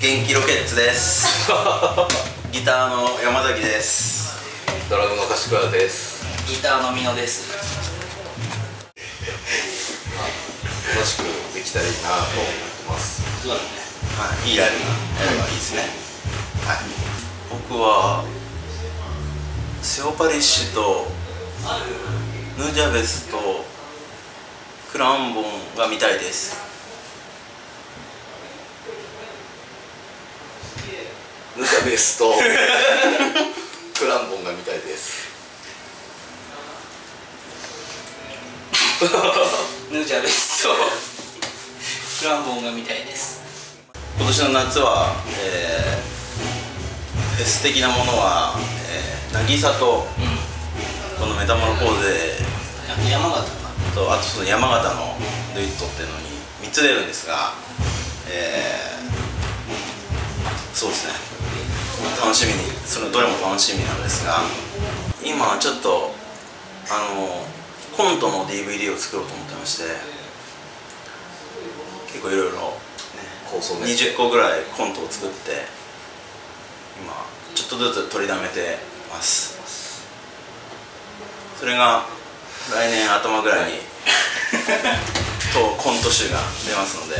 気ロケッツです。ギターの山崎です。ドラムの柏田です。ギターの美濃です。楽しくできたらいいなと思ってます。そうだね。はい。いいライブがやればいいですね。はい。僕はセオパリッシュとヌージャベスとクランボンが見たいですヌタベースとクランボンが見たいです。ヌージャベスとクランボンが見たいです。今年の夏は、えーフェス的なものは、えー、渚とこのメタモロポーゼ。うん山形か。とあとその山形のデュイットっていうのに3つ出るんですが、えーそうですね。楽しみにそのどれも楽しみなんですが今ちょっとあのコントの DVD を作ろうと思ってまして結構いろいろ構想ね。20個ぐらいコントを作って今ちょっとずつ取りだめてます。それが来年頭ぐらいに とコント集が出ますので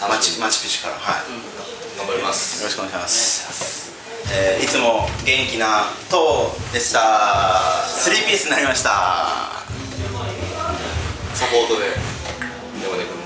マチマチピチからはい、頑張ります。よろしくお願いします、えーいつも元気なでした。3ピースになりました。サポートで。山根君